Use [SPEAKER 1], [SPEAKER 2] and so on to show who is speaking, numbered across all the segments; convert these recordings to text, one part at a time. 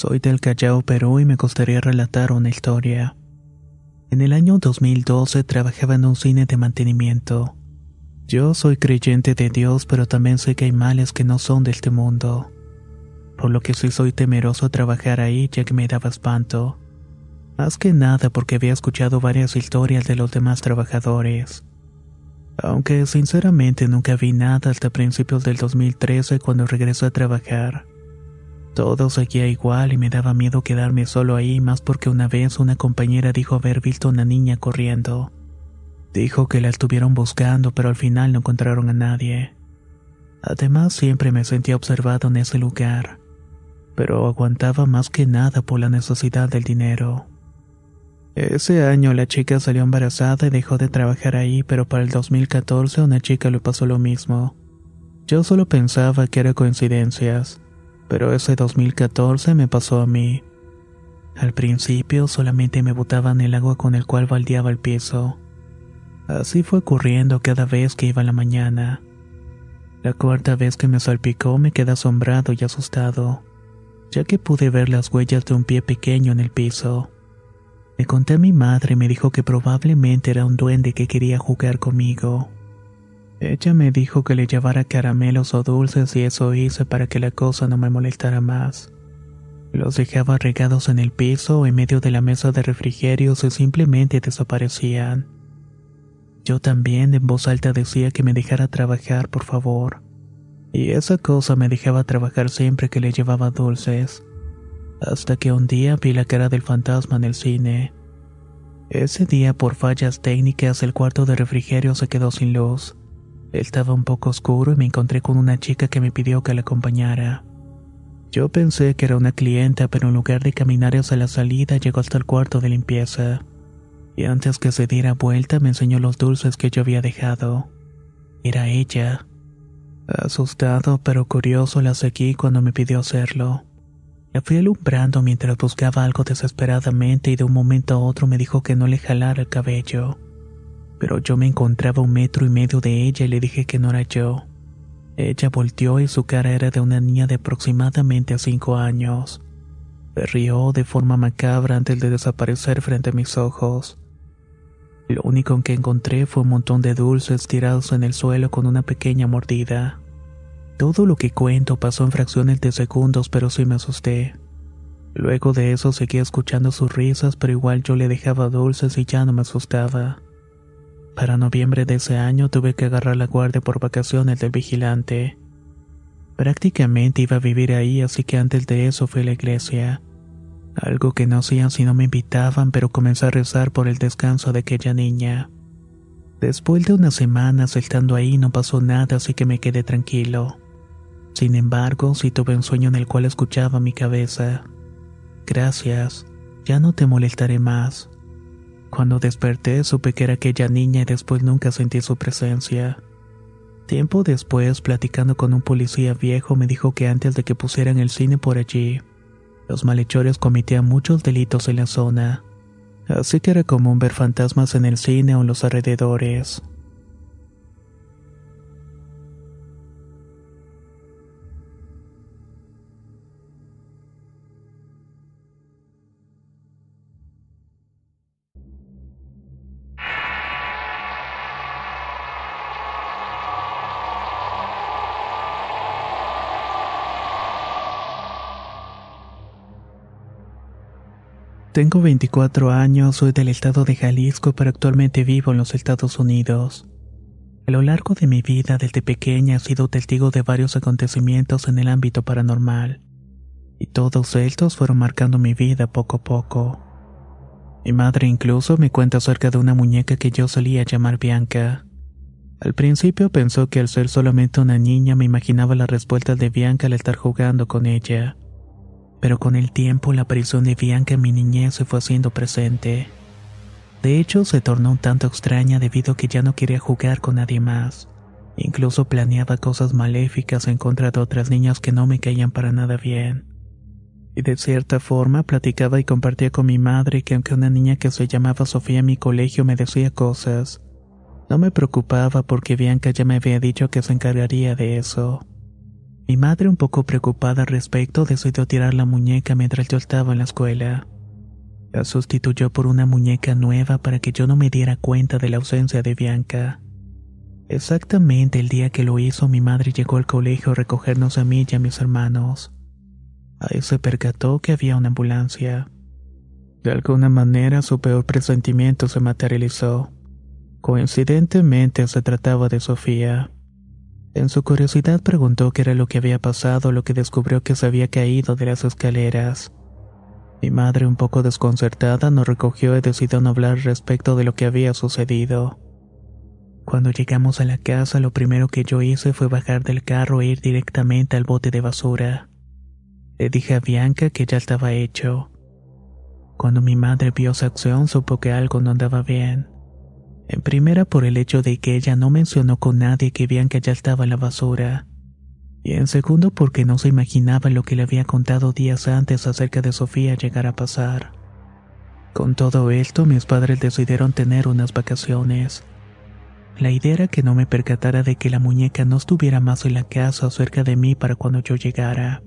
[SPEAKER 1] Soy del Callao, Perú y me gustaría relatar una historia. En el año 2012 trabajaba en un cine de mantenimiento. Yo soy creyente de Dios, pero también sé que hay males que no son de este mundo. Por lo que sí soy temeroso trabajar ahí ya que me daba espanto. Más que nada porque había escuchado varias historias de los demás trabajadores. Aunque sinceramente nunca vi nada hasta principios del 2013 cuando regresé a trabajar. Todo seguía igual y me daba miedo quedarme solo ahí, más porque una vez una compañera dijo haber visto a una niña corriendo. Dijo que la estuvieron buscando, pero al final no encontraron a nadie. Además, siempre me sentía observado en ese lugar, pero aguantaba más que nada por la necesidad del dinero. Ese año la chica salió embarazada y dejó de trabajar ahí, pero para el 2014 a una chica le pasó lo mismo. Yo solo pensaba que era coincidencias pero ese 2014 me pasó a mí. Al principio solamente me botaban el agua con el cual baldeaba el piso. Así fue ocurriendo cada vez que iba la mañana. La cuarta vez que me salpicó me quedé asombrado y asustado, ya que pude ver las huellas de un pie pequeño en el piso. Me conté a mi madre y me dijo que probablemente era un duende que quería jugar conmigo. Ella me dijo que le llevara caramelos o dulces y eso hice para que la cosa no me molestara más. Los dejaba regados en el piso o en medio de la mesa de refrigerios y simplemente desaparecían. Yo también en voz alta decía que me dejara trabajar, por favor. Y esa cosa me dejaba trabajar siempre que le llevaba dulces. Hasta que un día vi la cara del fantasma en el cine. Ese día, por fallas técnicas, el cuarto de refrigerio se quedó sin luz. Estaba un poco oscuro y me encontré con una chica que me pidió que la acompañara. Yo pensé que era una clienta, pero en lugar de caminar hacia la salida llegó hasta el cuarto de limpieza. Y antes que se diera vuelta me enseñó los dulces que yo había dejado. Era ella. Asustado pero curioso la seguí cuando me pidió hacerlo. La fui alumbrando mientras buscaba algo desesperadamente y de un momento a otro me dijo que no le jalara el cabello pero yo me encontraba un metro y medio de ella y le dije que no era yo. Ella volteó y su cara era de una niña de aproximadamente cinco años. Me rió de forma macabra antes de desaparecer frente a mis ojos. Lo único que encontré fue un montón de dulces tirados en el suelo con una pequeña mordida. Todo lo que cuento pasó en fracciones de segundos, pero sí me asusté. Luego de eso seguía escuchando sus risas, pero igual yo le dejaba dulces y ya no me asustaba. Para noviembre de ese año tuve que agarrar la guardia por vacaciones del vigilante. Prácticamente iba a vivir ahí, así que antes de eso fui a la iglesia. Algo que no hacían si no me invitaban, pero comencé a rezar por el descanso de aquella niña. Después de unas semanas estando ahí no pasó nada, así que me quedé tranquilo. Sin embargo, sí tuve un sueño en el cual escuchaba mi cabeza. Gracias, ya no te molestaré más. Cuando desperté supe que era aquella niña y después nunca sentí su presencia. Tiempo después, platicando con un policía viejo, me dijo que antes de que pusieran el cine por allí, los malhechores cometían muchos delitos en la zona. Así que era común ver fantasmas en el cine o en los alrededores. Tengo 24 años, soy del estado de Jalisco, pero actualmente vivo en los Estados Unidos. A lo largo de mi vida, desde pequeña, he sido testigo de varios acontecimientos en el ámbito paranormal, y todos estos fueron marcando mi vida poco a poco. Mi madre incluso me cuenta acerca de una muñeca que yo solía llamar Bianca. Al principio pensó que al ser solamente una niña me imaginaba las respuestas de Bianca al estar jugando con ella. Pero con el tiempo la aparición de Bianca en mi niñez se fue haciendo presente. De hecho, se tornó un tanto extraña debido a que ya no quería jugar con nadie más. Incluso planeaba cosas maléficas en contra de otras niñas que no me caían para nada bien. Y de cierta forma platicaba y compartía con mi madre que aunque una niña que se llamaba Sofía en mi colegio me decía cosas, no me preocupaba porque Bianca ya me había dicho que se encargaría de eso. Mi madre, un poco preocupada al respecto, decidió tirar la muñeca mientras yo estaba en la escuela. La sustituyó por una muñeca nueva para que yo no me diera cuenta de la ausencia de Bianca. Exactamente el día que lo hizo, mi madre llegó al colegio a recogernos a mí y a mis hermanos. Ahí se percató que había una ambulancia. De alguna manera su peor presentimiento se materializó. Coincidentemente se trataba de Sofía. En su curiosidad preguntó qué era lo que había pasado, lo que descubrió que se había caído de las escaleras. Mi madre, un poco desconcertada, nos recogió y decidió no hablar respecto de lo que había sucedido. Cuando llegamos a la casa, lo primero que yo hice fue bajar del carro e ir directamente al bote de basura. Le dije a Bianca que ya estaba hecho. Cuando mi madre vio esa acción, supo que algo no andaba bien. En primera por el hecho de que ella no mencionó con nadie que Bianca ya estaba en la basura y en segundo porque no se imaginaba lo que le había contado días antes acerca de Sofía llegar a pasar. Con todo esto, mis padres decidieron tener unas vacaciones. La idea era que no me percatara de que la muñeca no estuviera más en la casa cerca de mí para cuando yo llegara.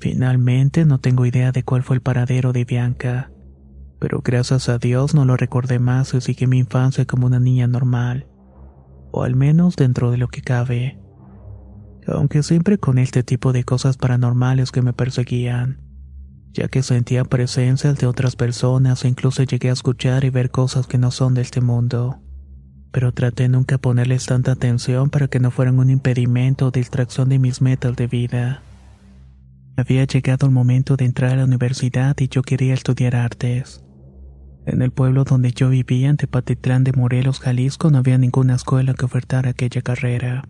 [SPEAKER 1] Finalmente, no tengo idea de cuál fue el paradero de Bianca, pero gracias a Dios no lo recordé más y seguí mi infancia como una niña normal, o al menos dentro de lo que cabe aunque siempre con este tipo de cosas paranormales que me perseguían, ya que sentía presencias de otras personas e incluso llegué a escuchar y ver cosas que no son de este mundo. Pero traté nunca ponerles tanta atención para que no fueran un impedimento o distracción de mis metas de vida. Había llegado el momento de entrar a la universidad y yo quería estudiar artes. En el pueblo donde yo vivía, en Tepatitlán de Morelos, Jalisco, no había ninguna escuela que ofertara aquella carrera.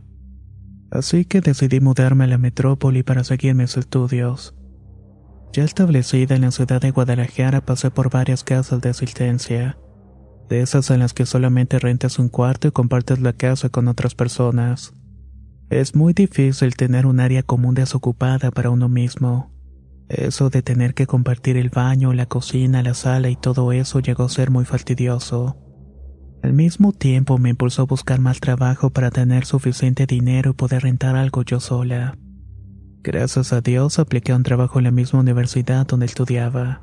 [SPEAKER 1] Así que decidí mudarme a la metrópoli para seguir mis estudios. Ya establecida en la ciudad de Guadalajara pasé por varias casas de asistencia, de esas en las que solamente rentas un cuarto y compartes la casa con otras personas. Es muy difícil tener un área común desocupada para uno mismo. Eso de tener que compartir el baño, la cocina, la sala y todo eso llegó a ser muy fastidioso. Al mismo tiempo me impulsó a buscar más trabajo para tener suficiente dinero y poder rentar algo yo sola. Gracias a Dios apliqué un trabajo en la misma universidad donde estudiaba.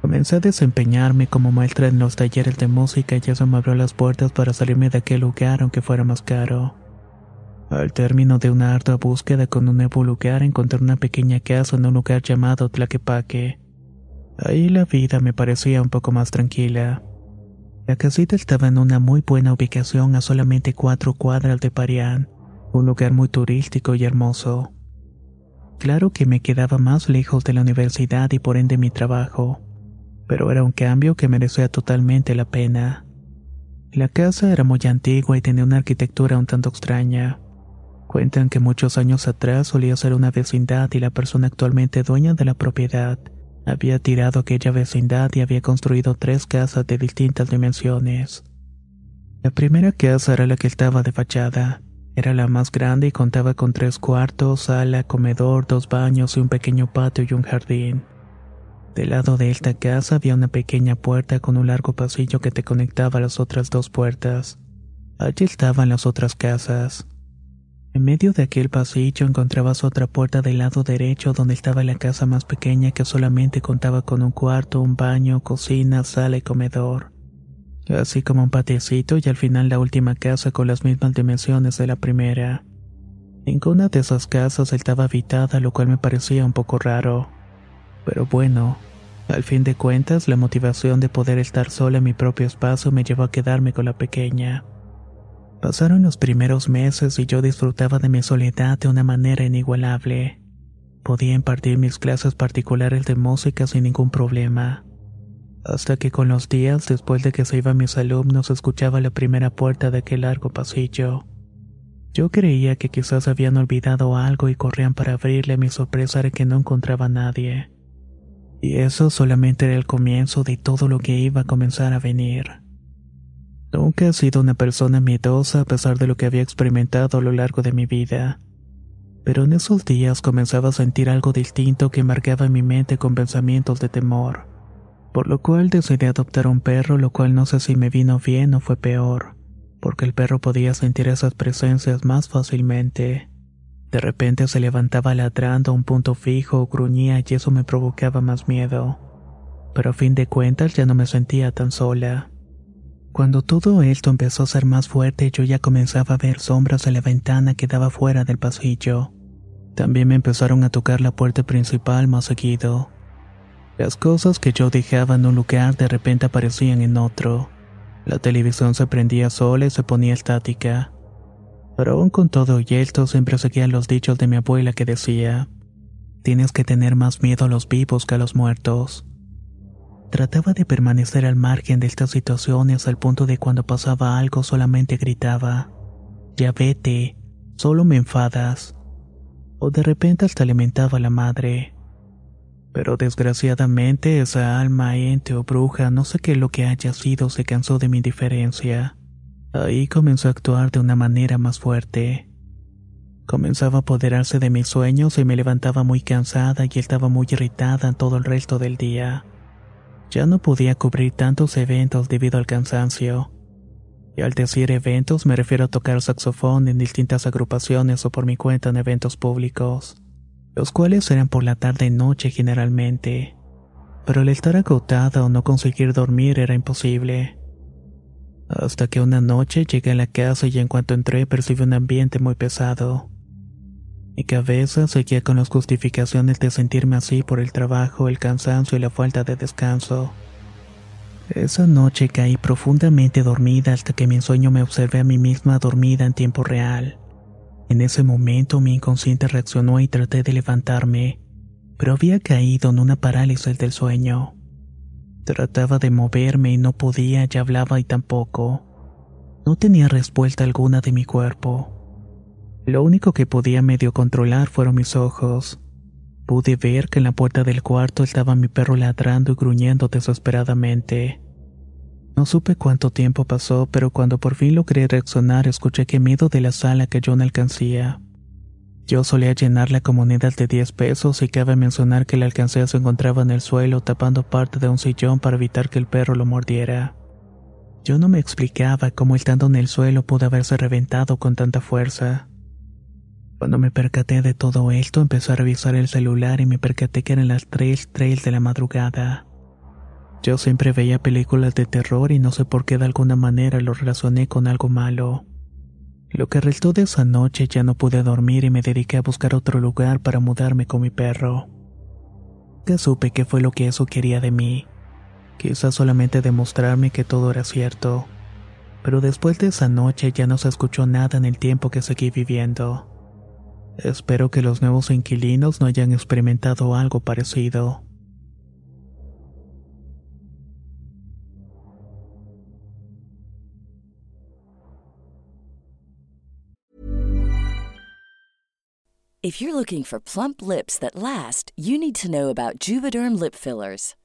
[SPEAKER 1] Comencé a desempeñarme como maestra en los talleres de música y eso me abrió las puertas para salirme de aquel lugar aunque fuera más caro. Al término de una ardua búsqueda con un nuevo lugar encontré una pequeña casa en un lugar llamado Tlaquepaque. Ahí la vida me parecía un poco más tranquila. La casita estaba en una muy buena ubicación a solamente cuatro cuadras de Parián, un lugar muy turístico y hermoso. Claro que me quedaba más lejos de la universidad y por ende mi trabajo, pero era un cambio que merecía totalmente la pena. La casa era muy antigua y tenía una arquitectura un tanto extraña. Cuentan que muchos años atrás solía ser una vecindad y la persona actualmente dueña de la propiedad había tirado aquella vecindad y había construido tres casas de distintas dimensiones. La primera casa era la que estaba de fachada. Era la más grande y contaba con tres cuartos, sala, comedor, dos baños y un pequeño patio y un jardín. Del lado de esta casa había una pequeña puerta con un largo pasillo que te conectaba a las otras dos puertas. Allí estaban las otras casas. En medio de aquel pasillo encontrabas otra puerta del lado derecho donde estaba la casa más pequeña que solamente contaba con un cuarto, un baño, cocina, sala y comedor. Así como un patiecito y al final la última casa con las mismas dimensiones de la primera. Ninguna de esas casas estaba habitada, lo cual me parecía un poco raro. Pero bueno, Al fin de cuentas, la motivación de poder estar sola en mi propio espacio me llevó a quedarme con la pequeña. Pasaron los primeros meses y yo disfrutaba de mi soledad de una manera inigualable. Podía impartir mis clases particulares de música sin ningún problema. Hasta que con los días, después de que se iban mis alumnos, escuchaba la primera puerta de aquel largo pasillo. Yo creía que quizás habían olvidado algo y corrían para abrirle. Mi sorpresa era que no encontraba a nadie. Y eso solamente era el comienzo de todo lo que iba a comenzar a venir. Nunca he sido una persona miedosa a pesar de lo que había experimentado a lo largo de mi vida. Pero en esos días comenzaba a sentir algo distinto que marcaba mi mente con pensamientos de temor. Por lo cual decidí adoptar un perro, lo cual no sé si me vino bien o fue peor, porque el perro podía sentir esas presencias más fácilmente. De repente se levantaba ladrando a un punto fijo o gruñía y eso me provocaba más miedo. Pero a fin de cuentas ya no me sentía tan sola. Cuando todo esto empezó a ser más fuerte, yo ya comenzaba a ver sombras en la ventana que daba fuera del pasillo. También me empezaron a tocar la puerta principal más seguido. Las cosas que yo dejaba en un lugar de repente aparecían en otro. La televisión se prendía sola y se ponía estática. Pero aún con todo y esto siempre seguían los dichos de mi abuela que decía, tienes que tener más miedo a los vivos que a los muertos. Trataba de permanecer al margen de estas situaciones al punto de cuando pasaba algo solamente gritaba, ya vete, solo me enfadas. O de repente hasta alimentaba a la madre. Pero desgraciadamente esa alma, ente o bruja, no sé qué lo que haya sido, se cansó de mi indiferencia. Ahí comenzó a actuar de una manera más fuerte. Comenzaba a apoderarse de mis sueños y me levantaba muy cansada y estaba muy irritada todo el resto del día. Ya no podía cubrir tantos eventos debido al cansancio. Y al decir eventos me refiero a tocar saxofón en distintas agrupaciones o por mi cuenta en eventos públicos, los cuales eran por la tarde y noche generalmente. Pero el estar agotada o no conseguir dormir era imposible. Hasta que una noche llegué a la casa y en cuanto entré percibí un ambiente muy pesado. Mi cabeza seguía con las justificaciones de sentirme así por el trabajo, el cansancio y la falta de descanso. Esa noche caí profundamente dormida hasta que mi sueño me observé a mí misma dormida en tiempo real. En ese momento mi inconsciente reaccionó y traté de levantarme, pero había caído en una parálisis del sueño. Trataba de moverme y no podía, ya hablaba y tampoco. No tenía respuesta alguna de mi cuerpo. Lo único que podía medio controlar fueron mis ojos. Pude ver que en la puerta del cuarto estaba mi perro ladrando y gruñendo desesperadamente. No supe cuánto tiempo pasó, pero cuando por fin logré reaccionar escuché que miedo de la sala que yo no alcancía. Yo solía llenarla con monedas de 10 pesos y cabe mencionar que la alcancía se encontraba en el suelo tapando parte de un sillón para evitar que el perro lo mordiera. Yo no me explicaba cómo estando en el suelo pudo haberse reventado con tanta fuerza. Cuando me percaté de todo esto, empecé a revisar el celular y me percaté que eran las 3, 3 de la madrugada. Yo siempre veía películas de terror y no sé por qué de alguna manera lo relacioné con algo malo. Lo que restó de esa noche ya no pude dormir y me dediqué a buscar otro lugar para mudarme con mi perro. Ya supe qué fue lo que eso quería de mí. Quizás solamente demostrarme que todo era cierto. Pero después de esa noche ya no se escuchó nada en el tiempo que seguí viviendo. Espero que los nuevos inquilinos no hayan experimentado algo parecido.
[SPEAKER 2] If you're looking for plump lips that last, you need to know about Juvederm lip fillers.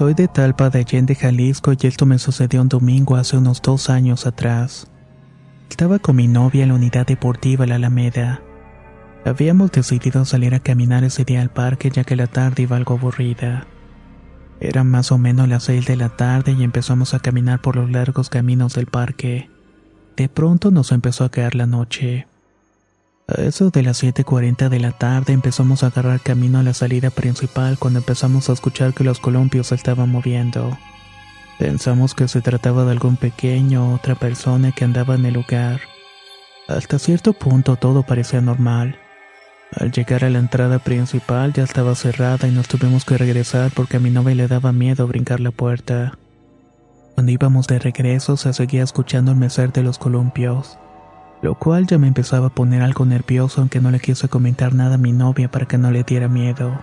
[SPEAKER 1] Soy de Talpa de Allende, Jalisco, y esto me sucedió un domingo hace unos dos años atrás. Estaba con mi novia en la unidad deportiva La Alameda. Habíamos decidido salir a caminar ese día al parque ya que la tarde iba algo aburrida. Eran más o menos las seis de la tarde y empezamos a caminar por los largos caminos del parque. De pronto nos empezó a caer la noche. A eso de las 7.40 de la tarde empezamos a agarrar camino a la salida principal cuando empezamos a escuchar que los columpios se estaban moviendo. Pensamos que se trataba de algún pequeño o otra persona que andaba en el lugar. Hasta cierto punto todo parecía normal. Al llegar a la entrada principal ya estaba cerrada y nos tuvimos que regresar porque a mi novia le daba miedo brincar la puerta. Cuando íbamos de regreso se seguía escuchando el mecer de los columpios, lo cual ya me empezaba a poner algo nervioso aunque no le quise comentar nada a mi novia para que no le diera miedo.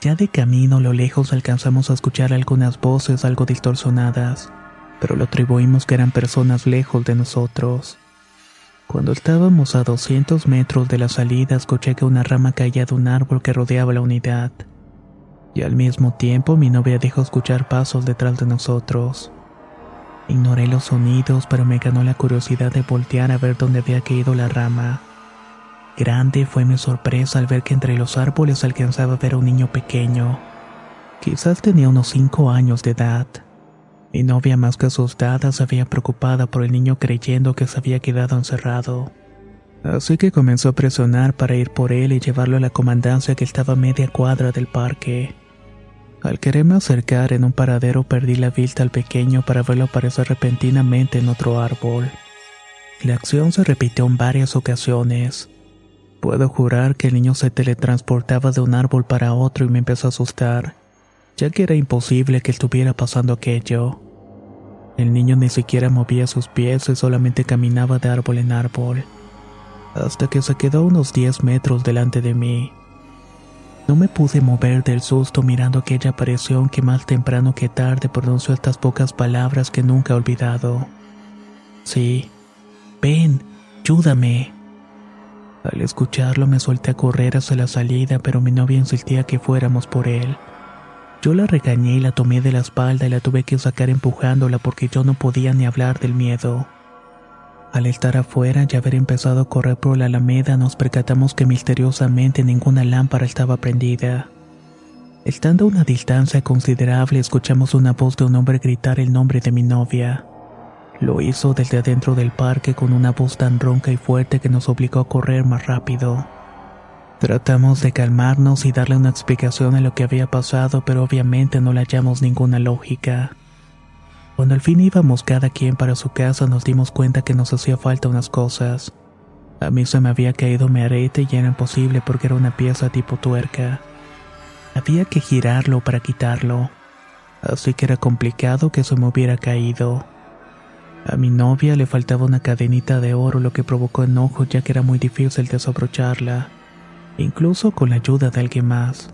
[SPEAKER 1] Ya de camino a lo lejos alcanzamos a escuchar algunas voces algo distorsionadas, pero lo atribuimos que eran personas lejos de nosotros. Cuando estábamos a 200 metros de la salida escuché que una rama caía de un árbol que rodeaba la unidad. Y al mismo tiempo mi novia dejó escuchar pasos detrás de nosotros. Ignoré los sonidos, pero me ganó la curiosidad de voltear a ver dónde había caído la rama. Grande fue mi sorpresa al ver que entre los árboles alcanzaba a ver a un niño pequeño. Quizás tenía unos cinco años de edad. Mi novia más que asustada se había preocupada por el niño creyendo que se había quedado encerrado. Así que comenzó a presionar para ir por él y llevarlo a la comandancia que estaba a media cuadra del parque. Al quererme acercar en un paradero perdí la vista al pequeño para verlo aparecer repentinamente en otro árbol. La acción se repitió en varias ocasiones. Puedo jurar que el niño se teletransportaba de un árbol para otro y me empezó a asustar, ya que era imposible que estuviera pasando aquello. El niño ni siquiera movía sus pies y solamente caminaba de árbol en árbol, hasta que se quedó unos 10 metros delante de mí. No me pude mover del susto mirando aquella aparición que más temprano que tarde pronunció estas pocas palabras que nunca he olvidado. Sí, ven, ayúdame. Al escucharlo me solté a correr hacia la salida, pero mi novia insistía que fuéramos por él. Yo la regañé y la tomé de la espalda y la tuve que sacar empujándola porque yo no podía ni hablar del miedo. Al estar afuera y haber empezado a correr por la alameda nos percatamos que misteriosamente ninguna lámpara estaba prendida. Estando a una distancia considerable escuchamos una voz de un hombre gritar el nombre de mi novia. Lo hizo desde adentro del parque con una voz tan ronca y fuerte que nos obligó a correr más rápido. Tratamos de calmarnos y darle una explicación a lo que había pasado, pero obviamente no le hallamos ninguna lógica. Cuando al fin íbamos cada quien para su casa nos dimos cuenta que nos hacía falta unas cosas. A mí se me había caído mi arete y era imposible porque era una pieza tipo tuerca. Había que girarlo para quitarlo, así que era complicado que se me hubiera caído. A mi novia le faltaba una cadenita de oro, lo que provocó enojo ya que era muy difícil desabrocharla, incluso con la ayuda de alguien más.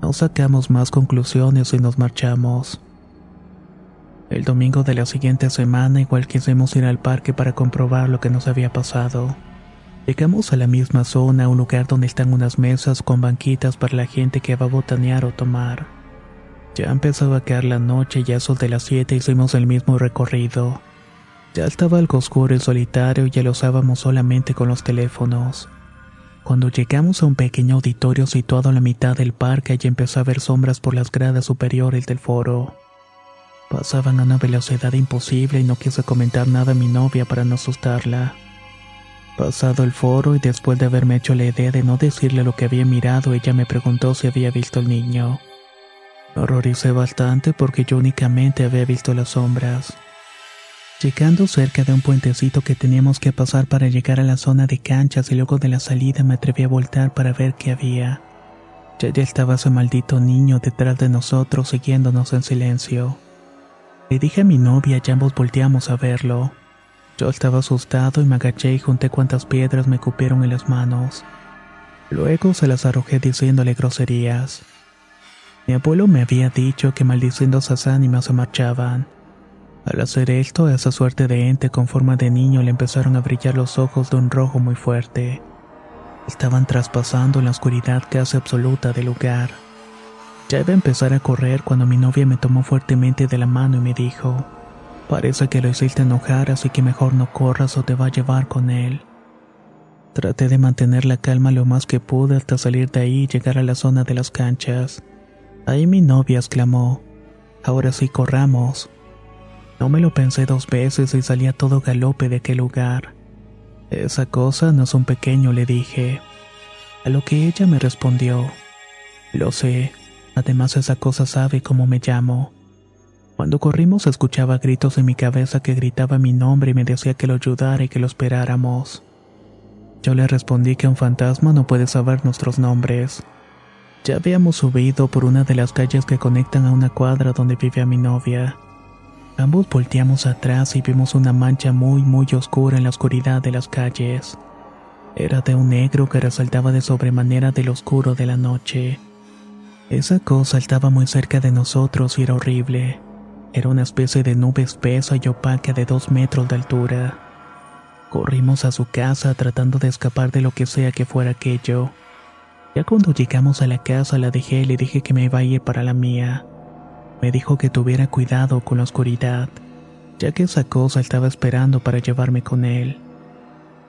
[SPEAKER 1] No sacamos más conclusiones y nos marchamos. El domingo de la siguiente semana igual quisimos ir al parque para comprobar lo que nos había pasado. Llegamos a la misma zona, un lugar donde están unas mesas con banquitas para la gente que va a botanear o tomar. Ya empezaba a caer la noche y a de las 7 hicimos el mismo recorrido. Ya estaba algo oscuro y solitario y ya lo usábamos solamente con los teléfonos. Cuando llegamos a un pequeño auditorio situado en la mitad del parque, y empezó a ver sombras por las gradas superiores del foro. Pasaban a una velocidad imposible y no quise comentar nada a mi novia para no asustarla. Pasado el foro y después de haberme hecho la idea de no decirle lo que había mirado, ella me preguntó si había visto al niño. Me horroricé bastante porque yo únicamente había visto las sombras. Llegando cerca de un puentecito que teníamos que pasar para llegar a la zona de canchas y luego de la salida me atreví a voltar para ver qué había. Ya ya estaba ese maldito niño detrás de nosotros siguiéndonos en silencio. Le dije a mi novia y ambos volteamos a verlo. Yo estaba asustado y me agaché y junté cuantas piedras me cupieron en las manos. Luego se las arrojé diciéndole groserías. Mi abuelo me había dicho que maldiciendo esas ánimas se marchaban. Al hacer esto, a esa suerte de ente con forma de niño le empezaron a brillar los ojos de un rojo muy fuerte. Estaban traspasando la oscuridad casi absoluta del lugar. Ya iba a empezar a correr cuando mi novia me tomó fuertemente de la mano y me dijo, Parece que lo hiciste enojar, así que mejor no corras o te va a llevar con él. Traté de mantener la calma lo más que pude hasta salir de ahí y llegar a la zona de las canchas. Ahí mi novia exclamó, Ahora sí corramos. No me lo pensé dos veces y salí a todo galope de aquel lugar. Esa cosa no es un pequeño, le dije. A lo que ella me respondió, Lo sé, además esa cosa sabe cómo me llamo. Cuando corrimos escuchaba gritos en mi cabeza que gritaba mi nombre y me decía que lo ayudara y que lo esperáramos. Yo le respondí que un fantasma no puede saber nuestros nombres. Ya habíamos subido por una de las calles que conectan a una cuadra donde vivía mi novia. Ambos volteamos atrás y vimos una mancha muy muy oscura en la oscuridad de las calles. Era de un negro que resaltaba de sobremanera del oscuro de la noche. Esa cosa estaba muy cerca de nosotros y era horrible. Era una especie de nube espesa y opaca de dos metros de altura. Corrimos a su casa tratando de escapar de lo que sea que fuera aquello. Ya cuando llegamos a la casa la dejé y le dije que me iba a ir para la mía. Me dijo que tuviera cuidado con la oscuridad, ya que esa cosa estaba esperando para llevarme con él.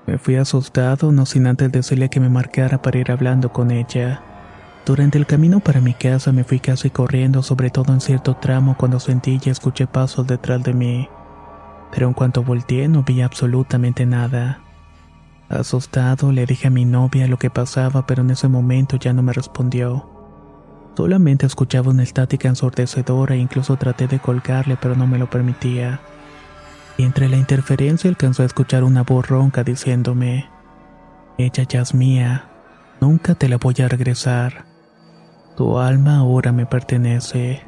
[SPEAKER 1] Me fui asustado, no sin antes decirle que me marcara para ir hablando con ella. Durante el camino para mi casa me fui casi corriendo, sobre todo en cierto tramo cuando sentí y escuché pasos detrás de mí. Pero en cuanto volteé no vi absolutamente nada. Asustado le dije a mi novia lo que pasaba, pero en ese momento ya no me respondió. Solamente escuchaba una estática ensordecedora e incluso traté de colgarle, pero no me lo permitía. Y entre la interferencia alcanzó a escuchar una voz ronca diciéndome, Ella ya es mía, nunca te la voy a regresar. Tu alma ahora me pertenece.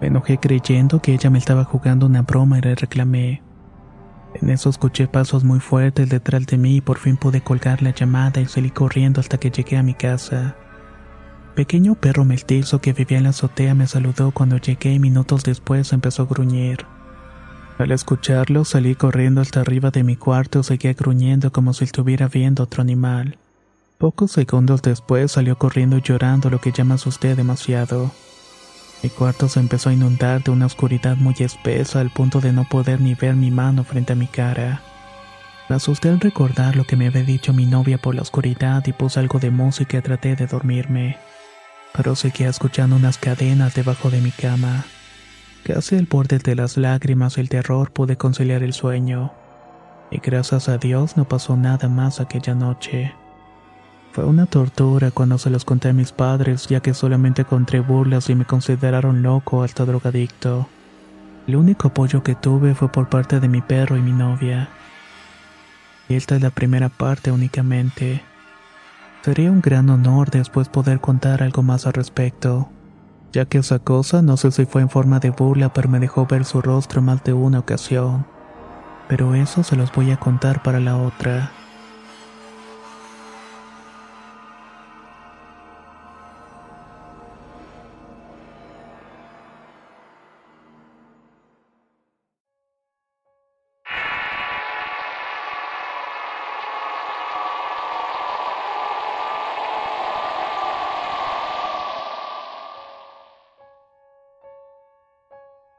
[SPEAKER 1] Me enojé creyendo que ella me estaba jugando una broma y le reclamé. En eso escuché pasos muy fuertes detrás de mí y por fin pude colgar la llamada y salí corriendo hasta que llegué a mi casa pequeño perro mestizo que vivía en la azotea me saludó cuando llegué y minutos después empezó a gruñir. Al escucharlo salí corriendo hasta arriba de mi cuarto y seguía gruñendo como si estuviera viendo otro animal. Pocos segundos después salió corriendo llorando lo que ya me asusté demasiado. Mi cuarto se empezó a inundar de una oscuridad muy espesa al punto de no poder ni ver mi mano frente a mi cara. Me asusté al recordar lo que me había dicho mi novia por la oscuridad y puse algo de música y traté de dormirme pero seguía escuchando unas cadenas debajo de mi cama. Casi al borde de las lágrimas y el terror pude conciliar el sueño, y gracias a Dios no pasó nada más aquella noche. Fue una tortura cuando se los conté a mis padres, ya que solamente encontré burlas y me consideraron loco hasta drogadicto. El único apoyo que tuve fue por parte de mi perro y mi novia. Y esta es la primera parte únicamente. Sería un gran honor después poder contar algo más al respecto, ya que esa cosa no sé si fue en forma de burla, pero me dejó ver su rostro más de una ocasión. Pero eso se los voy a contar para la otra.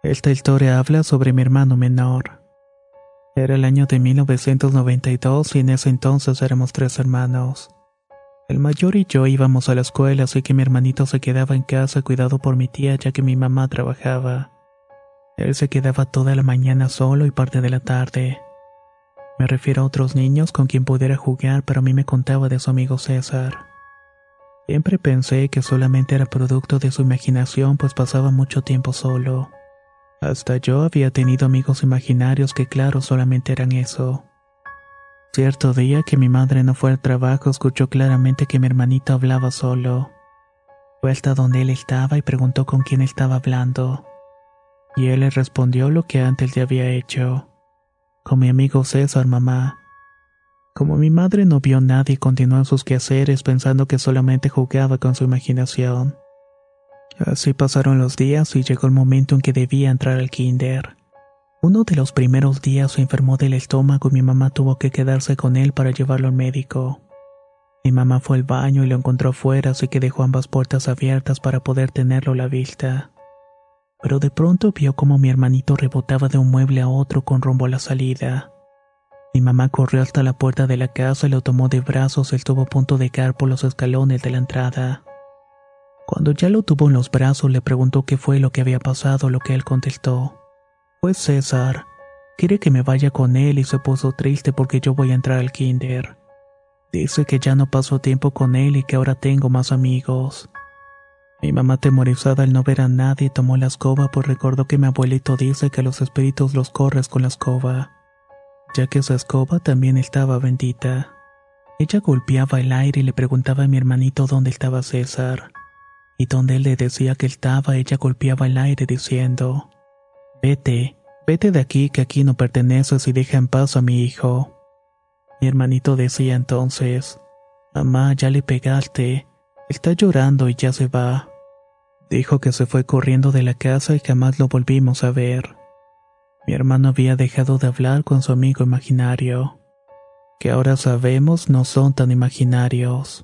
[SPEAKER 1] Esta historia habla sobre mi hermano menor. Era el año de 1992 y en ese entonces éramos tres hermanos. El mayor y yo íbamos a la escuela, así que mi hermanito se quedaba en casa cuidado por mi tía ya que mi mamá trabajaba. Él se quedaba toda la mañana solo y parte de la tarde. Me refiero a otros niños con quien pudiera jugar, pero a mí me contaba de su amigo César. Siempre pensé que solamente era producto de su imaginación, pues pasaba mucho tiempo solo. Hasta yo había tenido amigos imaginarios que claro solamente eran eso. Cierto día que mi madre no fue al trabajo escuchó claramente que mi hermanito hablaba solo. Fue hasta donde él estaba y preguntó con quién estaba hablando. Y él le respondió lo que antes le había hecho. Con mi amigo César, mamá. Como mi madre no vio a nadie, continuó en sus quehaceres pensando que solamente jugaba con su imaginación. Así pasaron los días y llegó el momento en que debía entrar al kinder. Uno de los primeros días se enfermó del estómago y mi mamá tuvo que quedarse con él para llevarlo al médico. Mi mamá fue al baño y lo encontró afuera, así que dejó ambas puertas abiertas para poder tenerlo a la vista. Pero de pronto vio como mi hermanito rebotaba de un mueble a otro con rumbo a la salida. Mi mamá corrió hasta la puerta de la casa y lo tomó de brazos y estuvo a punto de caer por los escalones de la entrada. Cuando ya lo tuvo en los brazos le preguntó qué fue lo que había pasado, lo que él contestó. Pues César, quiere que me vaya con él y se puso triste porque yo voy a entrar al kinder. Dice que ya no paso tiempo con él y que ahora tengo más amigos. Mi mamá temorizada al no ver a nadie tomó la escoba pues recordó que mi abuelito dice que los espíritus los corres con la escoba, ya que esa escoba también estaba bendita. Ella golpeaba el aire y le preguntaba a mi hermanito dónde estaba César y donde él le decía que estaba, ella golpeaba el aire diciendo, Vete, vete de aquí que aquí no perteneces y deja en paz a mi hijo. Mi hermanito decía entonces, Mamá, ya le pegaste, está llorando y ya se va. Dijo que se fue corriendo de la casa y jamás lo volvimos a ver. Mi hermano había dejado de hablar con su amigo imaginario, que ahora sabemos no son tan imaginarios.